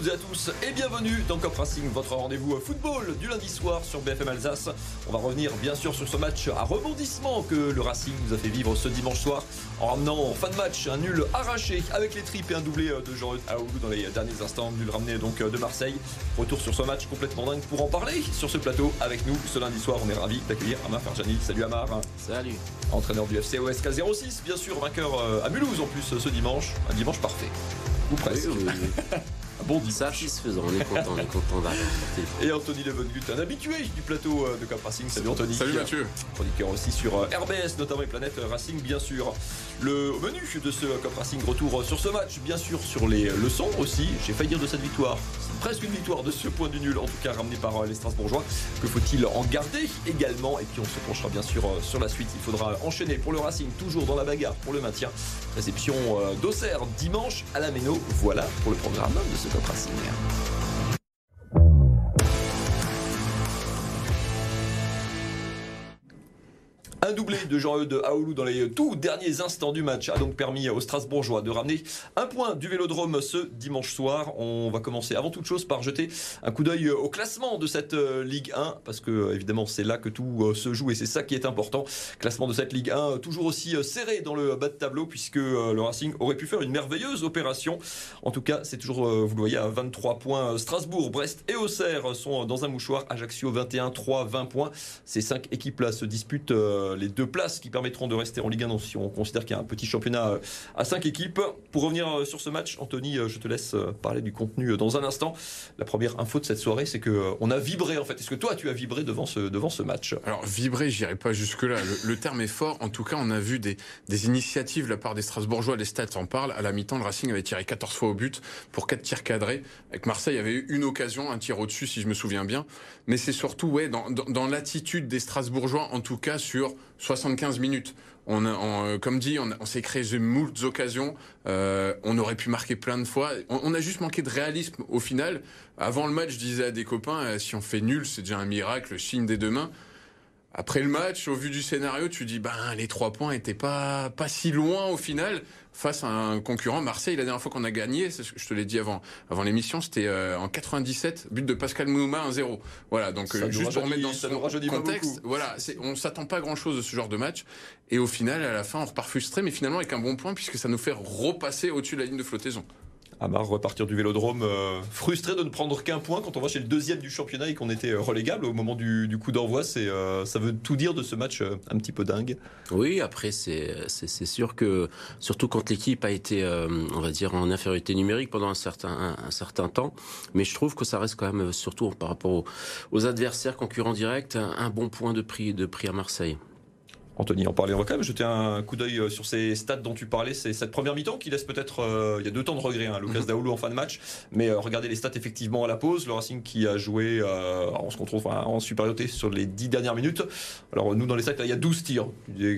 toutes et à tous et bienvenue dans Cop Racing, votre rendez-vous football du lundi soir sur BFM Alsace. On va revenir bien sûr sur ce match à rebondissement que le Racing nous a fait vivre ce dimanche soir en ramenant en fin de match un nul arraché avec les tripes et un doublé de Jean Aoulou dans les derniers instants, nul ramené donc de Marseille. Retour sur ce match complètement dingue pour en parler sur ce plateau avec nous ce lundi soir. On est ravis d'accueillir Amar Ferjani. Salut Amar. Salut. Entraîneur du FC OSK 06, bien sûr, vainqueur à Mulhouse en plus ce dimanche. Un dimanche parfait. Ou presque. Oui, oui, oui. bon Satisfaisant, on est content, on est content d'avoir Et Anthony Levengut, un habitué du plateau de Cap Racing. Salut Anthony. Salut Mathieu. Chroniqueur aussi sur RBS, notamment et Planète Racing, bien sûr. Le menu de ce Cup Racing retour sur ce match, bien sûr sur les leçons aussi. J'ai failli dire de cette victoire. C'est presque une victoire de ce point du nul, en tout cas ramené par les Strasbourgeois. Que faut-il en garder également? Et puis on se penchera bien sûr sur la suite. Il faudra enchaîner pour le Racing, toujours dans la bagarre pour le maintien. Réception d'Auxerre dimanche à la Méno. Voilà pour le programme de ce Cup Racing. Un doublé de Jean-Eudes Aoulou dans les tout derniers instants du match a donc permis aux Strasbourgeois de ramener un point du Vélodrome ce dimanche soir. On va commencer avant toute chose par jeter un coup d'œil au classement de cette Ligue 1 parce que évidemment c'est là que tout se joue et c'est ça qui est important. Classement de cette Ligue 1 toujours aussi serré dans le bas de tableau puisque le Racing aurait pu faire une merveilleuse opération. En tout cas, c'est toujours vous le voyez à 23 points. Strasbourg, Brest et Auxerre sont dans un mouchoir. Ajaccio 21, 3, 20 points. Ces cinq équipes là se disputent les deux places qui permettront de rester en Ligue 1 si on considère qu'il y a un petit championnat à cinq équipes. Pour revenir sur ce match, Anthony, je te laisse parler du contenu dans un instant. La première info de cette soirée, c'est que on a vibré en fait. Est-ce que toi, tu as vibré devant ce, devant ce match? Alors vibrer, j'irai pas jusque là. Le, terme est fort. En tout cas, on a vu des, des initiatives de la part des Strasbourgeois. Les stats en parlent. À la mi-temps, le Racing avait tiré 14 fois au but pour 4 tirs cadrés. Avec Marseille, il y avait eu une occasion, un tir au-dessus, si je me souviens bien. Mais c'est surtout ouais dans, dans l'attitude des Strasbourgeois, en tout cas sur 75 minutes. On, on comme dit, on, s'est créé de moult occasions. Euh, on aurait pu marquer plein de fois. On, on, a juste manqué de réalisme au final. Avant le match, je disais à des copains, euh, si on fait nul, c'est déjà un miracle, signe des deux mains. Après le match, au vu du scénario, tu dis, ben les trois points étaient pas pas si loin au final face à un concurrent. Marseille, la dernière fois qu'on a gagné, je te l'ai dit avant, avant l'émission, c'était euh, en 97, but de Pascal Mounouma 1-0. Voilà, donc ça juste pour remettre dans ce contexte, voilà, on s'attend pas à grand chose de ce genre de match. Et au final, à la fin, on repart frustré, mais finalement avec un bon point puisque ça nous fait repasser au-dessus de la ligne de flottaison. Amar repartir du Vélodrome euh, frustré de ne prendre qu'un point quand on va chez le deuxième du championnat et qu'on était relégable au moment du, coup d'envoi. C'est euh, ça veut tout dire de ce match euh, un petit peu dingue. Oui, après c'est c'est sûr que surtout quand l'équipe a été on va dire en infériorité numérique pendant un certain un, certain temps, mais je trouve que ça reste quand même surtout par rapport aux, aux adversaires concurrents directs un, un bon point de prix de prix à Marseille. Anthony en parlait, on va quand même jeter un coup d'œil sur ces stats dont tu parlais. C'est cette première mi-temps qui laisse peut-être. Euh, il y a deux temps de regret, hein, Lucas Daoulou en fin de match. Mais euh, regardez les stats effectivement à la pause. Le Racing qui a joué euh, en, se contrôle, enfin, en supériorité sur les dix dernières minutes. Alors nous, dans les stats, là, il y a 12 tirs.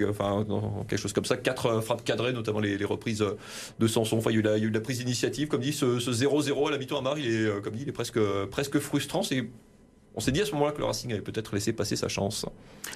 Enfin, quelque chose comme ça. 4 frappes cadrées, notamment les, les, reprises de Sanson. Enfin, il y a eu la, il y a eu la prise d'initiative. Comme dit, ce 0-0 à la mi-temps à Mar, il est, comme dit, il est presque, presque frustrant. C'est on s'est dit à ce moment-là que le Racing avait peut-être laissé passer sa chance.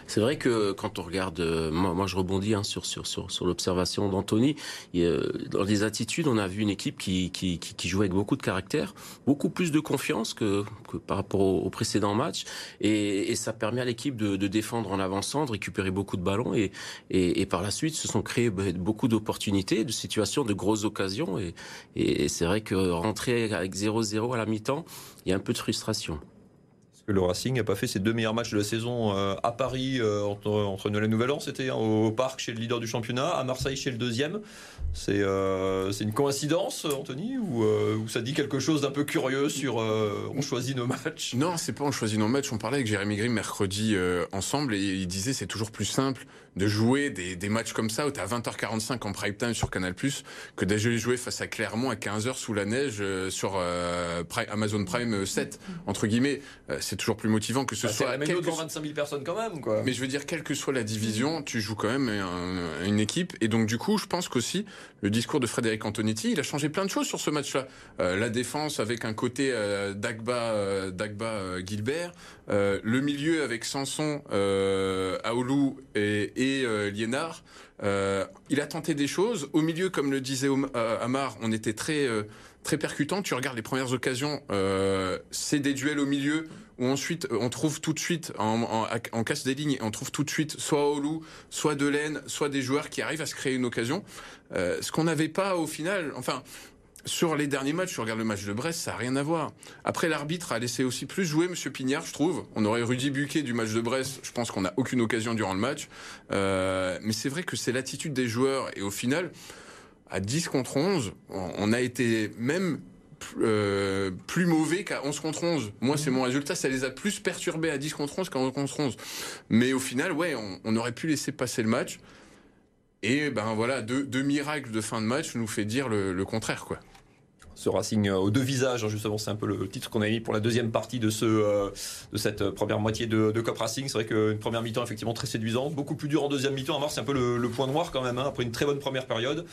C'est vrai que quand on regarde, euh, moi, je rebondis hein, sur, sur, sur, l'observation d'Anthony, euh, dans les attitudes, on a vu une équipe qui, qui, jouait avec beaucoup de caractère, beaucoup plus de confiance que, par rapport au, au précédent match, et, ça permet à l'équipe de, défendre en avançant, de récupérer beaucoup de ballons, et, par la suite se sont créés beaucoup d'opportunités, de situations, de grosses occasions, et, et c'est vrai que rentrer avec 0-0 à la mi-temps, il y a un peu de frustration que le Racing n'a pas fait ses deux meilleurs matchs de la saison euh, à Paris euh, entre, entre Noël et Nouvel An. C'était hein, au parc chez le leader du championnat, à Marseille chez le deuxième. C'est euh, une coïncidence, Anthony, ou, ça dit quelque chose d'un peu curieux sur on choisit nos matchs? Non, c'est pas on choisit nos matchs. On parlait avec Jérémy Grimm mercredi ensemble et il disait c'est toujours plus simple de jouer des, matchs comme ça où tu à 20h45 en prime time sur Canal que d'aller jouer face à Clermont à 15h sous la neige sur Amazon Prime 7 entre guillemets. c'est toujours plus motivant que ce bah, soit. C'est devant 25 000 personnes quand même, quoi. Mais je veux dire, quelle que soit la division, tu joues quand même un, une équipe et donc du coup, je pense qu'aussi le discours de Frédéric Antonetti, il a changé plein de choses sur ce match-là. Euh, la défense avec un côté euh, Dagba, euh, Dagba Gilbert, le milieu avec Sanson, Aoulou et, et Liénard. il a tenté des choses. Au milieu, comme le disait Amar, on était très très percutant. Tu regardes les premières occasions, euh, c'est des duels au milieu où ensuite on trouve tout de suite en, en, casse des lignes, on trouve tout de suite soit Olu, soit Delaine, soit des joueurs qui arrivent à se créer une occasion. Euh, ce qu'on n'avait pas au final. Enfin, sur les derniers matchs, je regarde le match de Brest, ça n'a rien à voir. Après, l'arbitre a laissé aussi plus jouer Monsieur Pignard, je trouve. On aurait Rudy Buquet du match de Brest, je pense qu'on n'a aucune occasion durant le match. Euh, mais c'est vrai que c'est l'attitude des joueurs. Et au final, à 10 contre 11, on a été même euh, plus mauvais qu'à 11 contre 11. Moi, c'est mon résultat. Ça les a plus perturbés à 10 contre 11 qu'à 11 contre 11. Mais au final, ouais, on, aurait pu laisser passer le match. Et ben voilà, deux, deux miracles de fin de match nous fait dire le, le contraire, quoi ce Racing euh, aux deux visages, hein, justement, c'est un peu le titre qu'on a mis pour la deuxième partie de, ce, euh, de cette première moitié de, de Cop Racing. C'est vrai qu'une première mi-temps effectivement très séduisante, beaucoup plus dur en deuxième mi-temps. À voir, c'est un peu le, point noir quand même, hein, après une très bonne première période.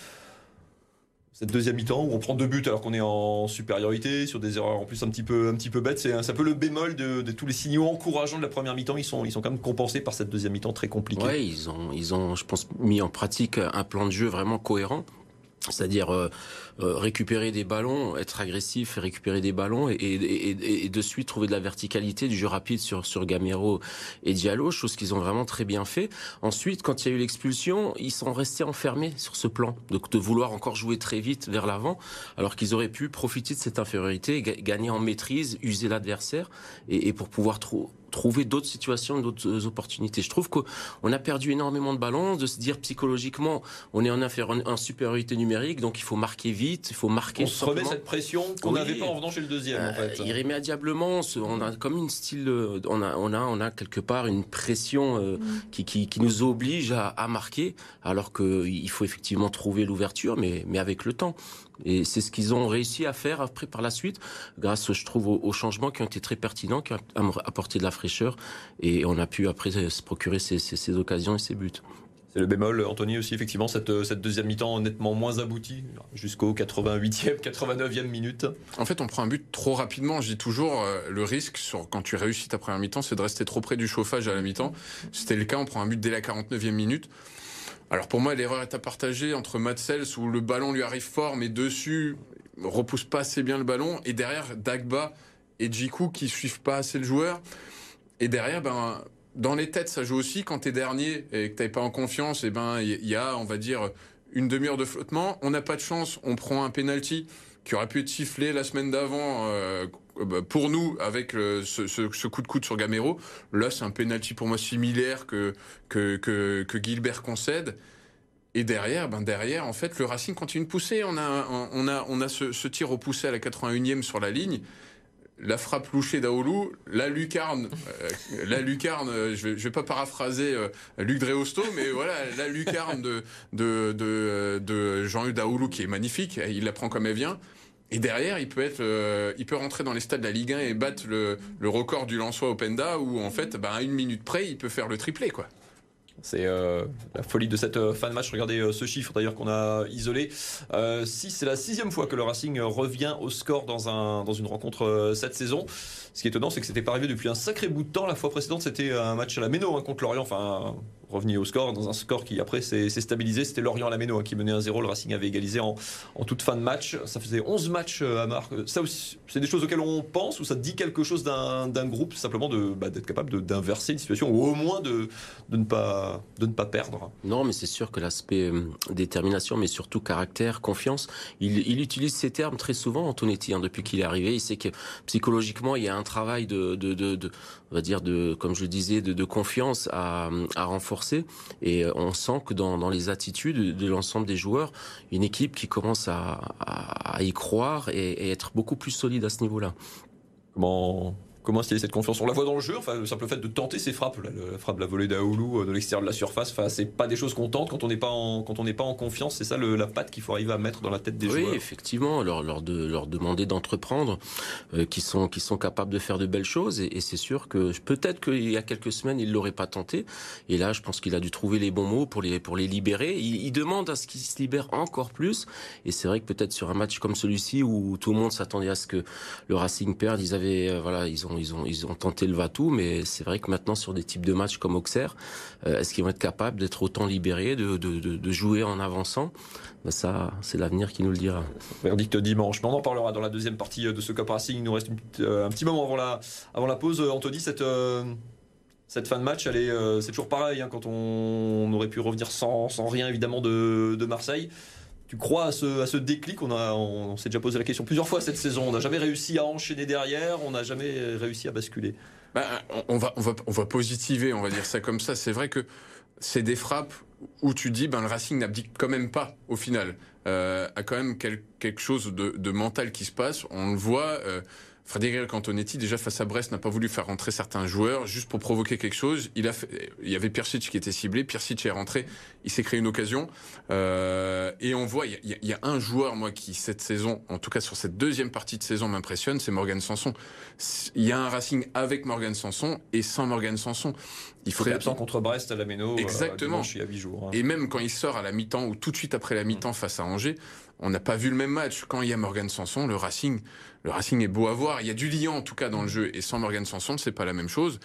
Cette deuxième mi-temps où on prend deux buts alors qu'on est en supériorité, sur des erreurs en plus un petit peu, un petit peu bêtes, c'est un peu le bémol de, tous les signaux encourageants de la première mi-temps. Ils sont, ils sont quand même compensés par cette deuxième mi-temps très compliquée. Oui, ils ont, ils ont, je pense, mis en pratique un plan de jeu vraiment cohérent c'est-à-dire euh, euh, récupérer des ballons, être agressif, récupérer des ballons et, et, et, de suite trouver de la verticalité, du jeu rapide sur sur Gamero et Diallo, chose qu'ils ont vraiment très bien fait. Ensuite, quand il y a eu l'expulsion, ils sont restés enfermés sur ce plan, donc de vouloir encore jouer très vite vers l'avant, alors qu'ils auraient pu profiter de cette infériorité, gagner en maîtrise, user l'adversaire et, pour pouvoir trop trouver d'autres situations, d'autres euh, opportunités. Je trouve qu'on a perdu énormément de ballons, de se dire psychologiquement, on est en, en supériorité numérique, donc il faut marquer vite, il faut marquer. On se remet cette pression qu'on n'avait pas en venant chez le deuxième. en fait. Euh, irrémédiablement, on a comme une style, euh, on a, on a, on a quelque part une pression mm. qui, qui, qui, nous oblige à, à marquer, alors qu'il faut effectivement trouver l'ouverture, mais, mais avec le temps. Et c'est ce qu'ils ont réussi à faire après par la suite, grâce, je trouve, aux, changements qui ont été très pertinents, qui ont apporté de la fraîcheur, et on a pu après se procurer ces, ces, occasions et ces buts. C'est le bémol, Anthony aussi, effectivement, cette, cette deuxième mi-temps nettement moins aboutie, jusqu'au 88e, 89e minute. En fait, on prend un but trop rapidement. Je dis toujours, euh, le risque, sur, quand tu réussis ta première mi-temps, c'est de rester trop près du chauffage à la mi-temps. C'était le cas, on prend un but dès la 49e minute. Alors pour moi, l'erreur est à partager entre Matsels où le ballon lui arrive fort, mais dessus repousse pas assez bien le ballon, et derrière Dagba et Djikou qui suivent pas assez le joueur. Et derrière, ben dans les têtes, ça joue aussi. Quand t'es dernier et que t'es pas en confiance, et eh ben il y a, on va dire, une demi-heure de flottement. On n'a pas de chance, on prend un penalty qui aurait pu être sifflé la semaine d'avant euh, pour nous avec ce, ce, coup de coude sur Gamero. Là, c'est un penalty pour moi similaire que que, Gilbert concède. Et derrière, ben derrière, en fait, le Racing continue de pousser. On a, on a, on a ce, tir repoussé à la 81e sur la ligne la frappe louchée d'Aoulou, la lucarne, euh, la lucarne, euh, je vais, vais pas paraphraser euh, Luc Dreosto, mais voilà, la lucarne de, de, de, de Jean-Hugues Daoulou qui est magnifique, il la prend comme elle vient. Et derrière, il peut être, il peut rentrer dans les stades de la Ligue 1 et battre le, record du Lançois Openda où en fait, ben, à une minute près, il peut faire le triplé, quoi. C'est euh, la folie de cette euh, fin de match. Regardez euh, ce chiffre d'ailleurs qu'on a isolé. si c'est la sixième fois que le Racing revient au score dans, un, dans une rencontre cette saison. Ce qui est étonnant, c'est que c'était pas arrivé depuis un sacré bout de temps. La fois précédente, c'était un match à la Méno hein, contre Lorient. Enfin, revenu au score, dans un score qui après s'est stabilisé. C'était Lorient à hein, qui menait 1-0. Le Racing avait égalisé en, en, toute fin de match. Ça faisait 11 matchs à marque. Ça aussi, c'est des choses auxquelles on pense ou ça dit quelque chose d'un groupe, simplement bah, d'être capable d'inverser une situation ou au moins de, de, ne, pas, de ne pas perdre? Non, mais c'est sûr que l'aspect euh, détermination, mais surtout caractère, confiance, il, il, utilise ces termes très souvent, Antonetti, hein, depuis qu'il est arrivé. Il sait que psychologiquement, il y a un travail de, de, on va dire, de, comme je disais, de confiance à, à renforcer. Et euh, on sent que dans, les attitudes de l'ensemble des joueurs, une équipe qui commence à, y croire et, être beaucoup plus solide à ce niveau-là. Comment instiller cette confiance On la voit dans le jeu, enfin, le simple fait de tenter ses frappes, la, la frappe, la volée d'Aoulou euh, de l'extérieur de la surface, enfin, c'est pas des choses qu'on tente quand on n'est pas en, quand on n'est pas en confiance. C'est ça le, la patte qu'il faut arriver à mettre dans la tête des joueurs. Oui, effectivement, leur, leur, de, leur demander d'entreprendre, euh, qui sont, qui sont capables de faire de belles choses. Et, et c'est sûr que peut-être qu'il y a quelques semaines, il l'aurait pas tenté. Et là, je pense qu'il a dû trouver les bons mots pour les, pour les libérer. Il, il demande à ce qu'ils se libèrent encore plus. Et c'est vrai que peut-être sur un match comme celui-ci où tout le monde s'attendait à ce que le Racing perde, ils avaient, euh, voilà, ils ont ils ont, ils ont tenté le va-tout, mais c'est vrai que maintenant sur des types de matchs comme Auxerre, euh, est-ce qu'ils vont être capables d'être autant libérés, de, de, de, jouer en avançant? Ben ça, c'est l'avenir qui nous le dira. Verdict dimanche. Mais on en parlera dans la deuxième partie de ce Cup Racing. Il nous reste un petit moment avant la, avant la pause. Anthony, cette, cette fin de match, c'est toujours pareil. Hein, quand on, on, aurait pu revenir sans, sans rien, évidemment, de, de Marseille. Tu crois à ce, à ce déclic? On, on, s'est déjà posé la question plusieurs fois cette saison. On n'a jamais réussi à enchaîner derrière, on n'a jamais réussi à basculer. Ben, on, va, on, va, on va positiver, on va dire ça comme ça. C'est vrai que c'est des frappes où tu dis ben le Racing n'abdique quand même pas au final. Euh, a quand même quel, quelque chose de, de, mental qui se passe. On le voit. Euh, Frédéric Antonetti, déjà face à Brest, n'a pas voulu faire rentrer certains joueurs juste pour provoquer quelque chose. Il, a fait, il y avait Pirsic qui était ciblé. Pirsic est rentré. Il s'est créé une occasion. Euh, et on voit, il y, a, il y, a, un joueur, moi, qui cette saison, en tout cas sur cette deuxième partie de saison, m'impressionne, c'est Morgan Sanson. Il y a un Racing avec Morgan Sanson et sans Morgan Sanson. Il ferait absent contre Brest à la Méno. Euh, Exactement. Euh, il y a 8 jours. Hein. Et même quand il sort à la mi-temps ou tout de suite après la mi-temps mmh. face à Angers, on n'a pas vu le même match. Quand il y a Morgan Sanson, le Racing, le Racing est beau à voir. Il y a du liant en tout cas dans le jeu. Et sans Morgan Sanson, c'est pas la même chose.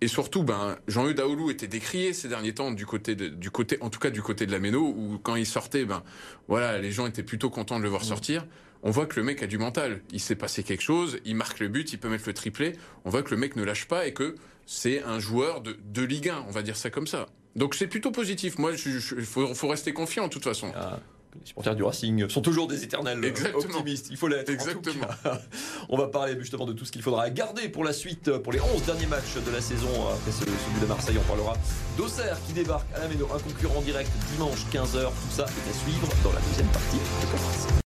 Et surtout, ben, Jean-Eudes Daoulou était décrié ces derniers temps du côté, de, du côté, en tout cas du côté de la Méno, où quand il sortait, ben, voilà, les gens étaient plutôt contents de le voir sortir. On voit que le mec a du mental. Il s'est passé quelque chose, il marque le but, il peut mettre le triplé. On voit que le mec ne lâche pas et que c'est un joueur de, de Ligue 1, on va dire ça comme ça. Donc c'est plutôt positif. Moi, il faut, faut, rester confiant de toute façon. Ah les supporters du Racing sont toujours des éternels Exactement. optimistes. Il faut l'être. Exactement. On va parler justement de tout ce qu'il faudra garder pour la suite, pour les 11 derniers matchs de la saison. Après celui de Marseille, on parlera d'Auxerre qui débarque à la Méno, un concurrent direct dimanche 15h. Tout ça est à suivre dans la deuxième partie de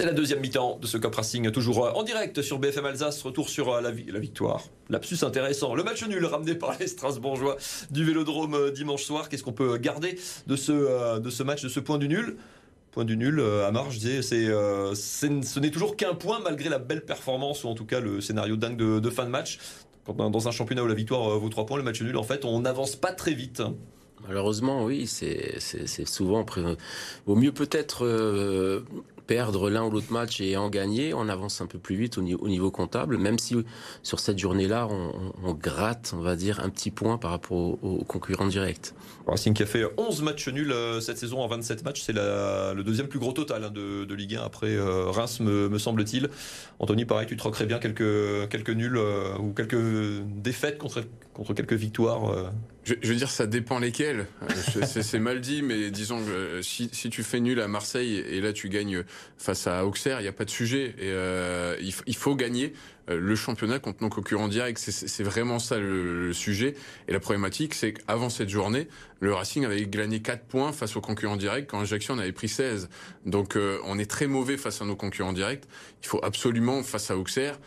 C'est la deuxième mi-temps de ce Cup Racing, toujours euh, en direct sur BFM Alsace. Retour sur euh, la, la victoire. Lapsus intéressant. Le match nul ramené par les Strasbourgeois du Vélodrome euh, dimanche soir. Qu'est-ce qu'on peut garder de ce, match, de ce point du nul? Point du nul, à marge, je disais, ce n'est toujours qu'un point malgré la belle performance ou en tout cas le scénario dingue de, fin de match. Dans un championnat où la victoire vaut trois points, le match nul, en fait, on n'avance pas très vite. Malheureusement, oui, c'est souvent. Vaut mieux peut-être perdre l'un ou l'autre match et en gagner, on avance un peu plus vite au niveau, au niveau comptable, même si sur cette journée-là, on, on, gratte, on va dire, un petit point par rapport aux, concurrents directs. Racing qui a fait 11 matchs nuls euh, cette saison en 27 matchs, c'est le deuxième plus gros total hein, de, Ligue 1 après euh, Reims, me, me semble-t-il. Anthony, pareil, tu troquerais bien quelques, quelques nuls euh, ou quelques défaites contre, contre quelques victoires je, veux dire, ça dépend lesquels. C'est mal dit, mais disons que si, si, tu fais nul à Marseille et là tu gagnes face à Auxerre, il n'y a pas de sujet. Et euh, il, il, faut gagner le championnat contre nos concurrents directs. C'est vraiment ça le, le, sujet. Et la problématique, c'est qu'avant cette journée, le Racing avait gagné 4 points face aux concurrents directs quand Ajaccio en avait pris 16. Donc euh, on est très mauvais face à nos concurrents directs. Il faut absolument, face à Auxerre,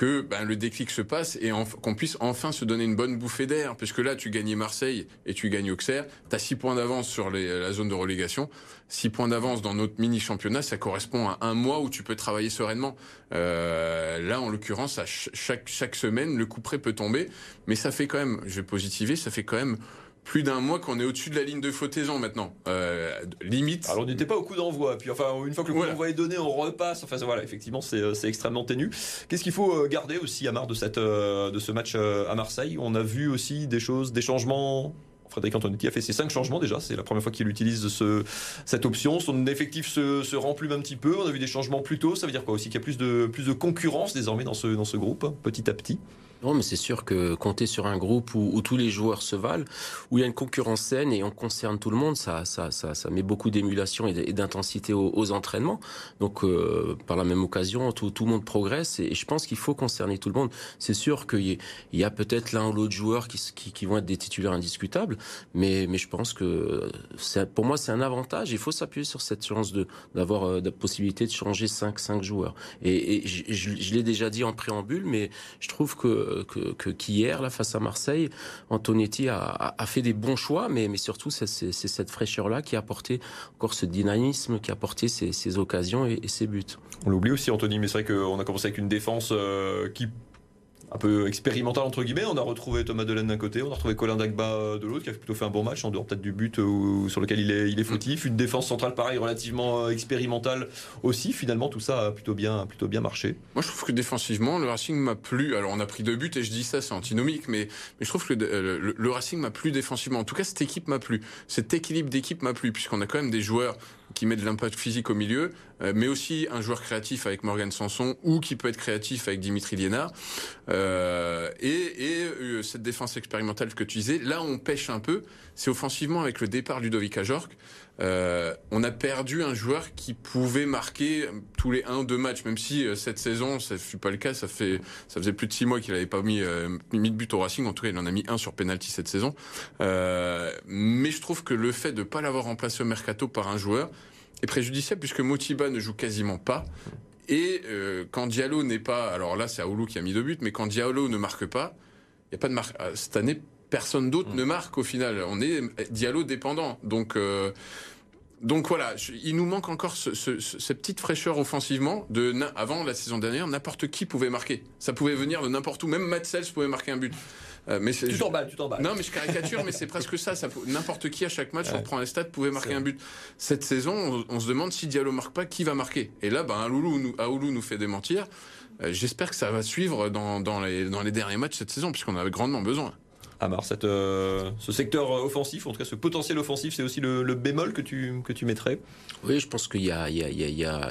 que ben, le déclic se passe et qu'on puisse enfin se donner une bonne bouffée d'air. Puisque là, tu gagnais Marseille et tu gagnes Auxerre, tu as 6 points d'avance sur les, la zone de relégation. 6 points d'avance dans notre mini-championnat, ça correspond à un mois où tu peux travailler sereinement. Euh, là, en l'occurrence, à chaque, chaque semaine, le coup près peut tomber. Mais ça fait quand même, je vais positiver, ça fait quand même plus d'un mois qu'on est au-dessus de la ligne de flottaison maintenant. Euh, limite. Alors on n'était pas au coup d'envoi. Puis enfin, une fois que le coup d'envoi est donné, on repasse. Enfin voilà, effectivement, c'est euh, extrêmement ténu. Qu'est-ce qu'il faut euh, garder aussi à marre de, cette, de ce match à Marseille? On a vu aussi des choses, des changements Frédéric Antonetti a fait ses cinq changements déjà. C'est la première fois qu'il utilise ce, cette option. Son effectif se, se, remplume un petit peu. On a vu des changements plus tôt. Ça veut dire quoi aussi? Qu'il y a plus de, plus de concurrence désormais dans ce, dans ce groupe, petit à petit? Non, mais c'est sûr que compter sur un groupe où, où, tous les joueurs se valent, où il y a une concurrence saine et on concerne tout le monde, ça, ça, ça, ça met beaucoup d'émulation et d'intensité aux, aux, entraînements. Donc, euh, par la même occasion, tout, tout le monde progresse et je pense qu'il faut concerner tout le monde. C'est sûr qu'il y, y, a peut-être l'un ou l'autre joueur qui, qui, qui, vont être des titulaires indiscutables, mais, mais je pense que pour moi, c'est un avantage. Il faut s'appuyer sur cette chance d'avoir euh, la possibilité de changer 5 cinq joueurs. Et, et je, je l'ai déjà dit en préambule, mais je trouve que que qu'hier, là, face à Marseille, Antonetti a, fait des bons choix, mais, surtout, c'est cette fraîcheur-là qui a apporté encore ce dynamisme, qui a apporté ces, occasions et, et, ces buts. On l'oublie aussi, Anthony, mais c'est vrai qu'on a commencé avec une défense euh, qui un peu expérimental entre guillemets. On a retrouvé Thomas Delaine d'un côté, on a retrouvé Colin Dagba de l'autre, qui a plutôt fait un bon match, en dehors peut-être du but sur lequel il est, il est fautif. Une défense centrale pareil, relativement expérimentale aussi. Finalement, tout ça a plutôt bien, plutôt bien marché. Moi, je trouve que défensivement, le Racing m'a plu. Alors, on a pris deux buts et je dis ça, c'est antinomique, mais, mais je trouve que le, le Racing m'a plu défensivement. En tout cas, cette équipe m'a plu. Cet équilibre d'équipe m'a plu, puisqu'on a quand même des joueurs qui met de l'impact physique au milieu, euh, mais aussi un joueur créatif avec Morgan Sanson ou qui peut être créatif avec Dimitri Liénard. Euh, et, et euh, cette défense expérimentale que tu disais, là on pêche un peu, c'est offensivement avec le départ Ludovic Ajorc. Euh, on a perdu un joueur qui pouvait marquer tous les 1 ou 2 matchs, même si cette saison, ça ne fut pas le cas. Ça fait, ça faisait plus de 6 mois qu'il n'avait pas mis, mis de but au Racing. En tout cas, il en a mis un sur penalty cette saison. mais je trouve que le fait de ne pas l'avoir remplacé au mercato par un joueur, est préjudiciable puisque Motiba ne joue quasiment pas. Et euh, quand Diallo n'est pas, alors là c'est Aoulou qui a mis deux buts, mais quand Diallo ne marque pas, il y a pas de marque. Euh, cette année, personne d'autre ne marque au final. On est Diallo dépendant. Donc euh, donc voilà, il nous manque encore ce, ce, cette petite fraîcheur offensivement. De avant la saison dernière, n'importe qui pouvait marquer. Ça pouvait venir de n'importe où. Même Matt pouvait marquer un but. Euh, mais tu t'emballes, tu t'emballes. Non, mais je caricature, mais c'est presque ça. ça N'importe qui à chaque match, on prend les stats, pouvait marquer un but. Cette saison, on, se demande si Diallo marque pas, qui va marquer. Et là, ben, Aoulou nous, Aoulou nous fait démentir. Euh, j'espère que ça va suivre dans, dans, les, dans les derniers matchs cette saison, puisqu'on avait grandement besoin. Amar, cette, euh, ce secteur offensif, en tout cas ce potentiel offensif, c'est aussi le, bémol que tu, que tu mettrais? Oui, je pense qu'il y a, il y a, il y a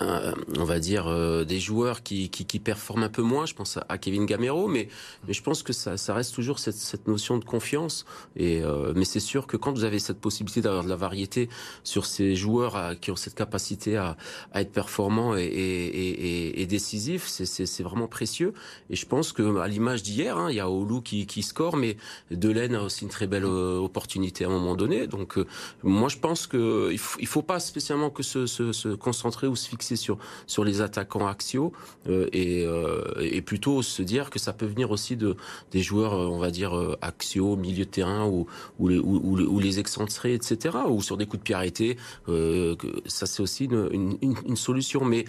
on va dire euh, des joueurs qui, qui, qui, performent un peu moins. Je pense à, Kevin Gamero, mais, mais je pense que ça, ça reste toujours cette, cette notion de confiance. Et euh, mais c'est sûr que quand vous avez cette possibilité d'avoir de la variété sur ces joueurs qui ont cette capacité à, à être performants et, et, et, décisifs, c'est vraiment précieux. Et je pense que à l'image d'hier, hein, il y a Olu qui, qui score, mais Delaine a aussi une très belle euh, opportunité à un moment donné. Donc moi, je pense que il faut, il faut pas spécialement que se, se, se concentrer ou se fixer sur sur les attaquants axiaux euh, et, euh, et plutôt se dire que ça peut venir aussi de des joueurs, euh, on va dire axiaux, milieu de terrain ou ou les, excentrés, etc. Ou sur des coups de pied arrêtés. ça c'est aussi une, solution. Mais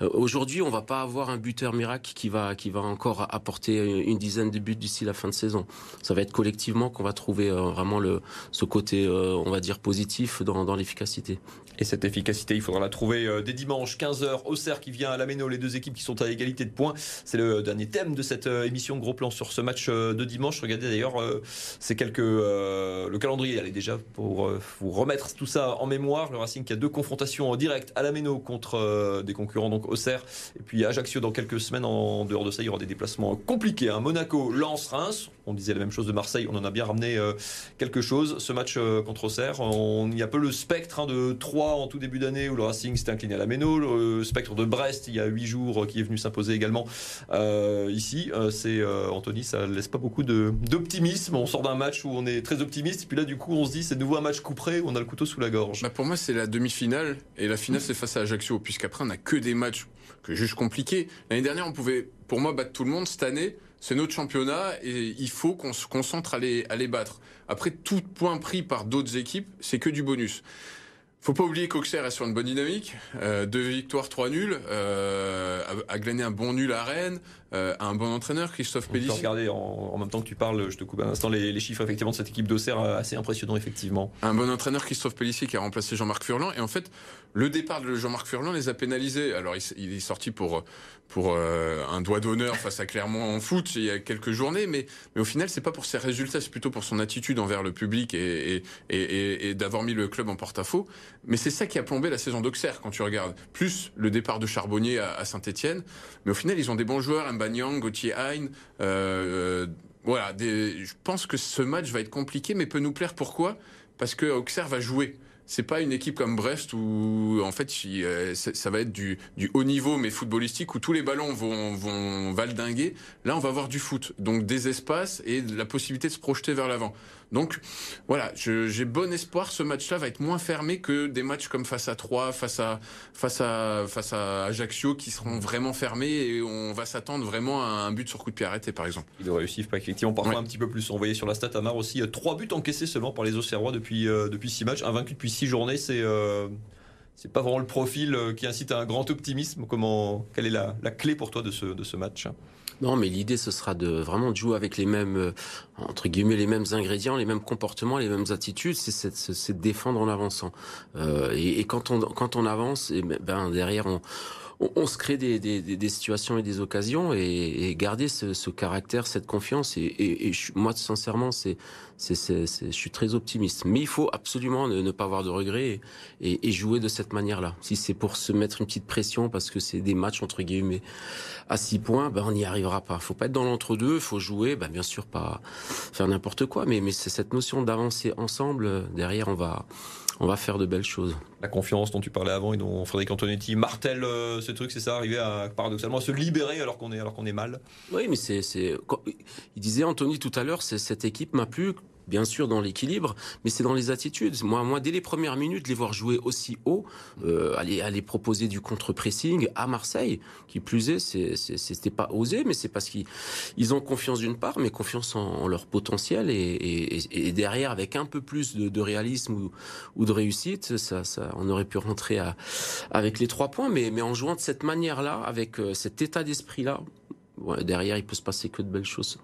aujourd'hui, on va pas avoir un buteur miracle qui va qui va encore apporter une dizaine de buts d'ici la fin de saison. Ça va être collectivement qu'on va trouver vraiment le ce côté, on va dire positif dans, dans l'efficacité. Et cette efficacité, il faudra la trouver dès dimanche 15h. Auxerre qui vient à la Méno, les deux équipes qui sont à égalité de points. C'est le dernier thème de cette euh, émission Gros Plan sur ce match euh, de dimanche. Regardez d'ailleurs c'est quelques le calendrier. Allez déjà pour vous remettre tout ça en mémoire. Le Racing qui a deux confrontations en direct à la Méno contre des concurrents donc Auxerre et puis Ajaccio dans quelques semaines. En dehors de ça, il y aura des déplacements compliqués. Hein. Monaco, Lens, Reims. On disait la même chose de Marseille. On en a bien ramené quelque chose. Ce match contre Auxerre, on y a un peu le spectre hein, de trois en tout début d'année où le Racing s'est incliné à la Méno. Le Spectre de Brest, il y a huit jours, qui est venu s'imposer également euh, ici. Euh, c'est euh, Anthony, ça laisse pas beaucoup d'optimisme. On sort d'un match où on est très optimiste, puis là, du coup, on se dit c'est de nouveau un match couperé on a le couteau sous la gorge. Bah pour moi, c'est la demi-finale, et la finale, c'est face à Ajaccio, puisqu'après, on a que des matchs que juge compliqués. L'année dernière, on pouvait, pour moi, battre tout le monde. Cette année, c'est notre championnat et il faut qu'on se concentre à les, les battre. Après, tout point pris par d'autres équipes, c'est que du bonus. Faut pas oublier qu'Auxerre est sur une bonne dynamique. Euh, deux victoires, trois nuls. Euh, a, glané un bon nul à Rennes. Euh, un bon entraîneur, Christophe Pellissier. Regarder en, en, même temps que tu parles, je te coupe un instant les, les chiffres effectivement de cette équipe d'Auxerre euh, assez impressionnant effectivement. Un bon entraîneur, Christophe Pellissier, qui a remplacé Jean-Marc Furlan. Et en fait, le départ de Jean-Marc Furlan les a pénalisés. Alors il, il est sorti pour pour euh, un doigt d'honneur face à Clermont en foot il y a quelques journées, mais, mais au final, c'est pas pour ses résultats, c'est plutôt pour son attitude envers le public et, et, et, et d'avoir mis le club en porte-à-faux. Mais c'est ça qui a plombé la saison d'Auxerre quand tu regardes. Plus le départ de Charbonnier à, à Saint-Etienne. Mais au final, ils ont des bons joueurs, Gauthier Hein. Voilà, je pense que ce match va être compliqué, mais peut nous plaire. Pourquoi? Parce que Auxerre va jouer c'est pas une équipe comme Brest où en fait euh, ça va être du, du, haut niveau mais footballistique où tous les ballons vont, vont valdinguer. Là, on va avoir du foot, donc des espaces et la possibilité de se projeter vers l'avant. Donc voilà, j'ai bon espoir. Ce match-là va être moins fermé que des matchs comme face à Troyes, face à face à face à Ajaccio, qui seront vraiment fermés et on va s'attendre vraiment à un but sur coup de pied arrêté, par exemple. Ils réussir pas effectivement parfois un petit peu plus. On voyait sur la stat Amar aussi euh, trois buts encaissés seulement par les Auxerrois depuis euh, depuis six matchs, invaincu depuis six journées. C'est euh, c'est pas vraiment le profil qui incite à un grand optimisme. Comment, quelle est la, la clé pour toi de ce, de ce match Non, mais l'idée, ce sera de vraiment de jouer avec les mêmes, euh, entre guillemets, les mêmes ingrédients, les mêmes comportements, les mêmes attitudes. C'est de défendre en avançant. Euh, et, quand on quand on avance, ben, ben derrière on on, se crée des, des, des, situations et des occasions et, et garder ce, ce, caractère, cette confiance. Et, et, et moi, sincèrement, c'est, c'est, je suis très optimiste. Mais il faut absolument ne, pas avoir de regrets et, jouer de cette manière-là. Si c'est pour se mettre une petite pression parce que c'est des matchs entre guillemets à six points, ben on n'y arrivera pas. Faut pas être dans l'entre-deux. Faut jouer, ben bien sûr pas faire n'importe quoi, mais mais c'est cette notion d'avancer ensemble. Derrière, on va on va faire de belles choses. La confiance dont tu parlais avant et dont Frédéric Antonetti martèle euh, ce truc, c'est ça, arriver à paradoxalement à se libérer alors qu'on est alors qu'on est mal. Oui, mais c'est il disait Anthony tout à l'heure, cette équipe m'a plu bien sûr dans l'équilibre, mais c'est dans les attitudes. Moi, moi, dès les premières minutes, les voir jouer aussi haut, euh, aller, aller proposer du contre-pressing à Marseille, qui plus est, c'était pas osé, mais c'est parce qu'ils ont confiance d'une part, mais confiance en, leur potentiel et, derrière, avec un peu plus de, réalisme ou, de réussite, ça, ça, on aurait pu rentrer avec les trois points, mais, en jouant de cette manière-là, avec euh, cet état d'esprit-là, derrière, il peut se passer que de belles choses.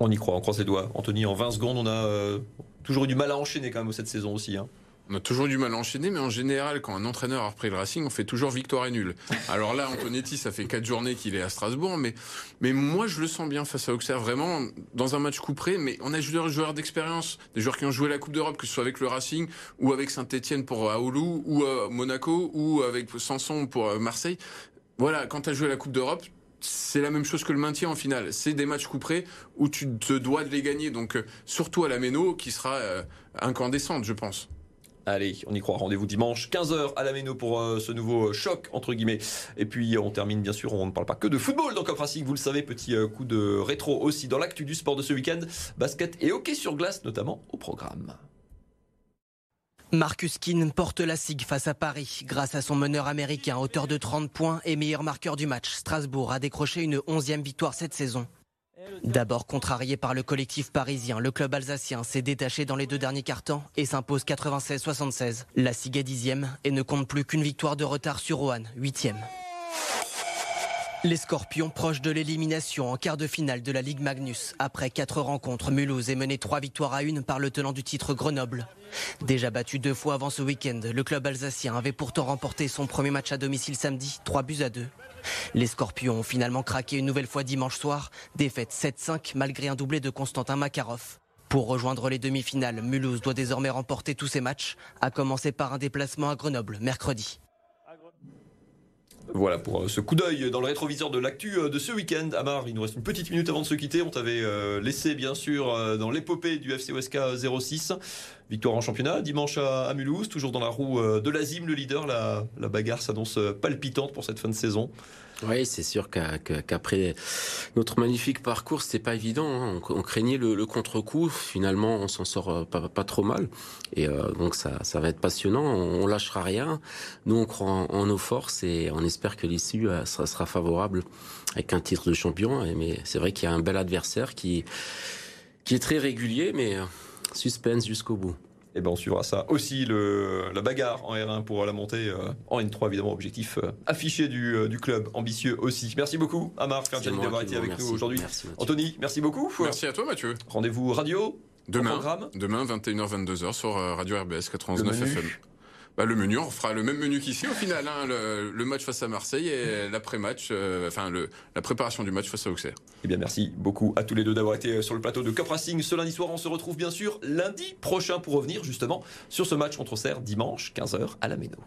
On y croit, on croise les doigts. Anthony, en 20 secondes, on a euh, toujours eu du mal à enchaîner quand même cette saison aussi. Hein. On a toujours du mal à enchaîner, mais en général, quand un entraîneur a repris le Racing, on fait toujours victoire et nul. Alors là, Antonetti, ça fait quatre journées qu'il est à Strasbourg, mais, mais moi, je le sens bien face à Auxerre, vraiment, dans un match couperé, mais on a des joueurs d'expérience, des joueurs qui ont joué la Coupe d'Europe, que ce soit avec le Racing, ou avec Saint-Etienne pour Aoulou, ou à Monaco, ou avec Sanson pour euh, Marseille. Voilà, quand tu as joué la Coupe d'Europe, c'est la même chose que le maintien en finale. C'est des matchs couperés où tu te dois de les gagner. Donc euh, surtout à la Méno qui sera euh, incandescente, je pense. Allez, on y croit. Rendez-vous dimanche, 15h à la Méno pour euh, ce nouveau choc, entre guillemets. Et puis, on termine, bien sûr, on ne parle pas que de football dans Cop Racing, vous le savez, petit coup de rétro aussi dans l'actu du sport de ce week-end. Basket et hockey sur glace, notamment au programme. Marcus Keane porte la SIG face à Paris. Grâce à son meneur américain, auteur de 30 points et meilleur marqueur du match, Strasbourg a décroché une onzième victoire cette saison. D'abord contrarié par le collectif parisien, le club alsacien s'est détaché dans les deux derniers cartons et s'impose 96-76. La SIG est dixième et ne compte plus qu'une victoire de retard sur Roanne, huitième. Les Scorpions proches de l'élimination en quart de finale de la Ligue Magnus. Après quatre rencontres, Mulhouse est mené trois victoires à une par le tenant du titre Grenoble. Déjà battu deux fois avant ce week-end, le club alsacien avait pourtant remporté son premier match à domicile samedi, 3 buts à 2. Les Scorpions ont finalement craqué une nouvelle fois dimanche soir, défaite 7-5 malgré un doublé de Constantin Makarov. Pour rejoindre les demi-finales, Mulhouse doit désormais remporter tous ses matchs, à commencer par un déplacement à Grenoble mercredi. Voilà pour euh, ce coup d'œil dans le rétroviseur de l'actu euh, de ce week-end. Amar, il nous reste une petite minute avant de se quitter. On t'avait euh, laissé bien sûr dans l'épopée du FC OSK 06. Victoire en championnat dimanche à, Mulhouse, toujours dans la roue de l'Azim, le leader. La, la bagarre s'annonce palpitante pour cette fin de saison. Oui, c'est sûr qu'après notre magnifique parcours, c'était pas évident. Hein. On, craignait le, contre-coup. Finalement, on s'en sort euh, pas, trop mal. Et euh, donc ça, va être passionnant. On, lâchera rien. Nous, on croit en, nos forces et on espère que l'issue euh, sera, sera, favorable avec un titre de champion. Mais c'est vrai qu'il y a un bel adversaire qui qui est très régulier, mais suspense jusqu'au bout. Et eh ben on suivra ça aussi, le, la bagarre en R1 pour la montée euh, en N3, évidemment, objectif euh, affiché du, euh, du, club, ambitieux aussi. Merci beaucoup, Amar Ferjani, d'avoir été avec nous aujourd'hui. Anthony, merci beaucoup. Merci à toi, Mathieu. Rendez-vous radio. Demain, demain 21h, 22h sur Radio RBS 99 FM bah, le menu, on fera le même menu qu'ici au final. Hein, le, match face à Marseille et l'après-match, euh, enfin la préparation du match face à Auxerre. Eh bien, merci beaucoup à tous les deux d'avoir été sur le plateau de Cup Racing ce lundi soir. On se retrouve bien sûr lundi prochain pour revenir justement sur ce match contre Auxerre dimanche 15h à la Méno.